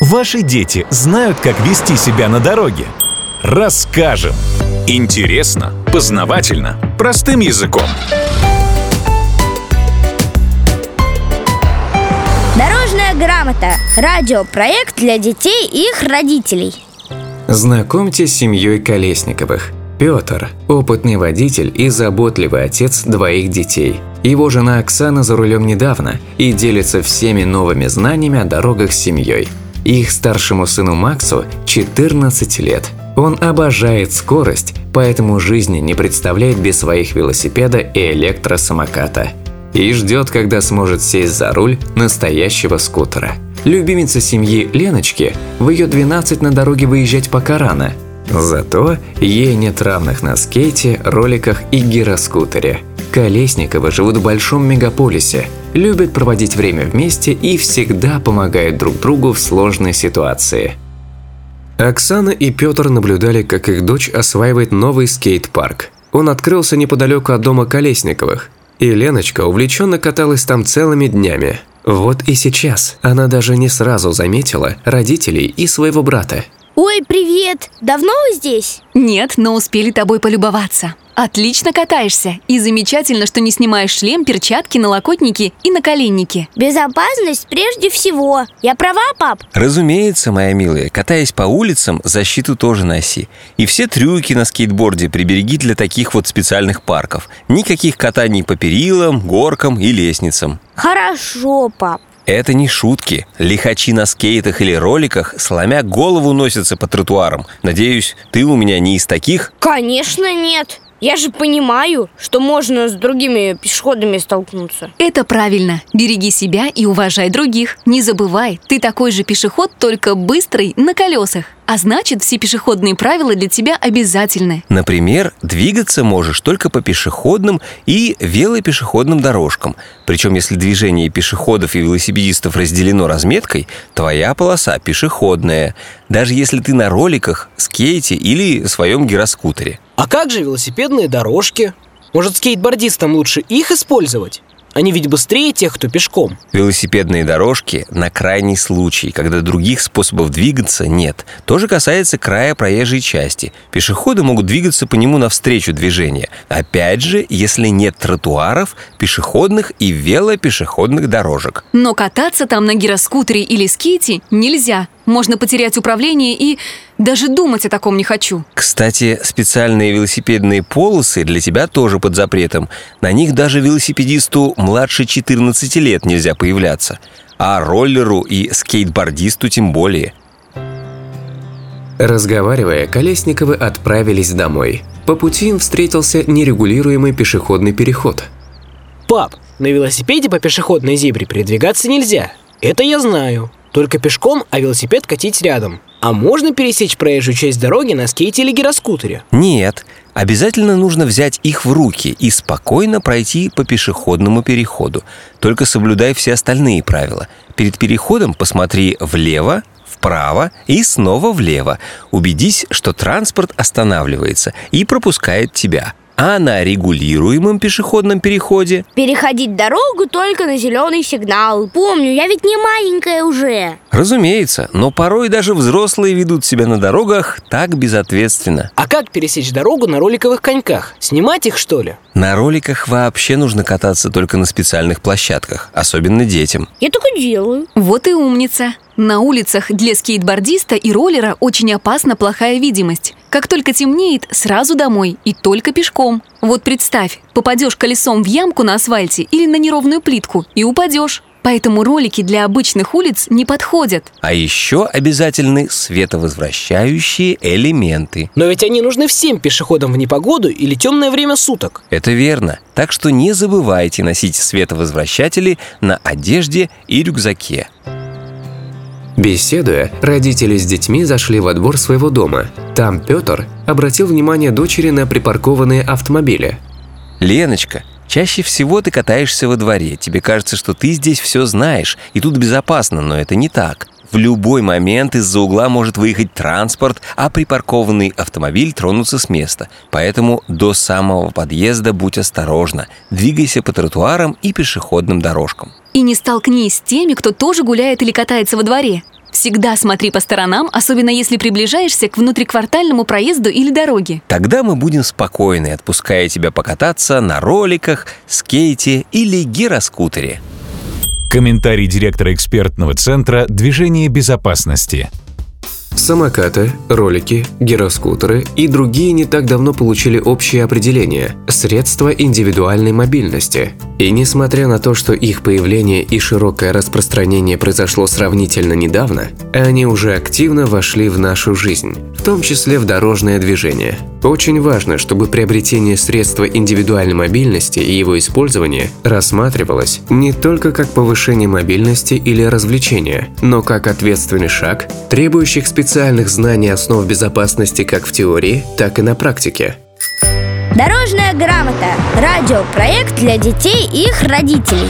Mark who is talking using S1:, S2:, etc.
S1: Ваши дети знают, как вести себя на дороге? Расскажем! Интересно, познавательно, простым языком.
S2: Дорожная грамота. Радиопроект для детей и их родителей.
S3: Знакомьтесь с семьей Колесниковых. Петр – опытный водитель и заботливый отец двоих детей. Его жена Оксана за рулем недавно и делится всеми новыми знаниями о дорогах с семьей. Их старшему сыну Максу 14 лет. Он обожает скорость, поэтому жизни не представляет без своих велосипеда и электросамоката. И ждет, когда сможет сесть за руль настоящего скутера. Любимица семьи Леночки в ее 12 на дороге выезжать пока рано. Зато ей нет равных на скейте, роликах и гироскутере. Колесниковы живут в большом мегаполисе, любят проводить время вместе и всегда помогают друг другу в сложной ситуации. Оксана и Петр наблюдали, как их дочь осваивает новый скейт-парк. Он открылся неподалеку от дома Колесниковых, и Леночка увлеченно каталась там целыми днями. Вот и сейчас она даже не сразу заметила родителей и своего брата.
S2: Ой, привет! Давно вы здесь?
S4: Нет, но успели тобой полюбоваться. Отлично катаешься. И замечательно, что не снимаешь шлем, перчатки, налокотники и наколенники.
S2: Безопасность прежде всего. Я права, пап?
S5: Разумеется, моя милая, катаясь по улицам, защиту тоже носи. И все трюки на скейтборде прибереги для таких вот специальных парков. Никаких катаний по перилам, горкам и лестницам.
S2: Хорошо, пап.
S5: Это не шутки. Лихачи на скейтах или роликах, сломя голову, носятся по тротуарам. Надеюсь, ты у меня не из таких?
S2: Конечно, нет. Я же понимаю, что можно с другими пешеходами столкнуться.
S4: Это правильно. Береги себя и уважай других. Не забывай, ты такой же пешеход, только быстрый на колесах. А значит, все пешеходные правила для тебя обязательны.
S5: Например, двигаться можешь только по пешеходным и велопешеходным дорожкам. Причем, если движение пешеходов и велосипедистов разделено разметкой, твоя полоса пешеходная. Даже если ты на роликах, скейте или своем гироскутере.
S6: А как же велосипедные дорожки? Может, скейтбордистам лучше их использовать? Они ведь быстрее тех, кто пешком.
S5: Велосипедные дорожки на крайний случай, когда других способов двигаться нет. Тоже касается края проезжей части. Пешеходы могут двигаться по нему навстречу движения. Опять же, если нет тротуаров, пешеходных и велопешеходных дорожек.
S4: Но кататься там на гироскутере или скейте нельзя. Можно потерять управление и даже думать о таком не хочу.
S5: Кстати, специальные велосипедные полосы для тебя тоже под запретом. На них даже велосипедисту младше 14 лет нельзя появляться. А роллеру и скейтбордисту тем более.
S3: Разговаривая, Колесниковы отправились домой. По пути им встретился нерегулируемый пешеходный переход.
S6: Пап, на велосипеде по пешеходной зебре передвигаться нельзя. Это я знаю. Только пешком, а велосипед катить рядом. А можно пересечь проезжую часть дороги на скейте или гироскутере?
S5: Нет, обязательно нужно взять их в руки и спокойно пройти по пешеходному переходу. Только соблюдай все остальные правила. Перед переходом посмотри влево, вправо и снова влево. Убедись, что транспорт останавливается и пропускает тебя. А на регулируемом пешеходном переходе
S2: Переходить дорогу только на зеленый сигнал. Помню, я ведь не маленькая уже.
S5: Разумеется, но порой даже взрослые ведут себя на дорогах так безответственно.
S6: А как пересечь дорогу на роликовых коньках? Снимать их, что ли?
S5: На роликах вообще нужно кататься только на специальных площадках, особенно детям.
S2: Я так и делаю.
S4: Вот и умница. На улицах для скейтбордиста и роллера очень опасна плохая видимость. Как только темнеет, сразу домой и только пешком. Вот представь, попадешь колесом в ямку на асфальте или на неровную плитку и упадешь. Поэтому ролики для обычных улиц не подходят.
S5: А еще обязательны световозвращающие элементы.
S6: Но ведь они нужны всем пешеходам в непогоду или темное время суток.
S5: Это верно. Так что не забывайте носить световозвращатели на одежде и рюкзаке.
S3: Беседуя, родители с детьми зашли во двор своего дома. Там Петр обратил внимание дочери на припаркованные автомобили.
S5: Леночка, чаще всего ты катаешься во дворе. Тебе кажется, что ты здесь все знаешь, и тут безопасно, но это не так. В любой момент из-за угла может выехать транспорт, а припаркованный автомобиль тронуться с места. Поэтому до самого подъезда будь осторожна. Двигайся по тротуарам и пешеходным дорожкам.
S4: И не столкнись с теми, кто тоже гуляет или катается во дворе. Всегда смотри по сторонам, особенно если приближаешься к внутриквартальному проезду или дороге.
S5: Тогда мы будем спокойны, отпуская тебя покататься на роликах, скейте или гироскутере.
S1: Комментарий директора экспертного центра движения безопасности.
S3: Самокаты, ролики, гироскутеры и другие не так давно получили общее определение – средства индивидуальной мобильности. И несмотря на то, что их появление и широкое распространение произошло сравнительно недавно, они уже активно вошли в нашу жизнь, в том числе в дорожное движение. Очень важно, чтобы приобретение средства индивидуальной мобильности и его использование рассматривалось не только как повышение мобильности или развлечения, но как ответственный шаг, требующий специальных знаний основ безопасности как в теории, так и на практике.
S2: Дорожная грамота. Радиопроект для детей и их родителей.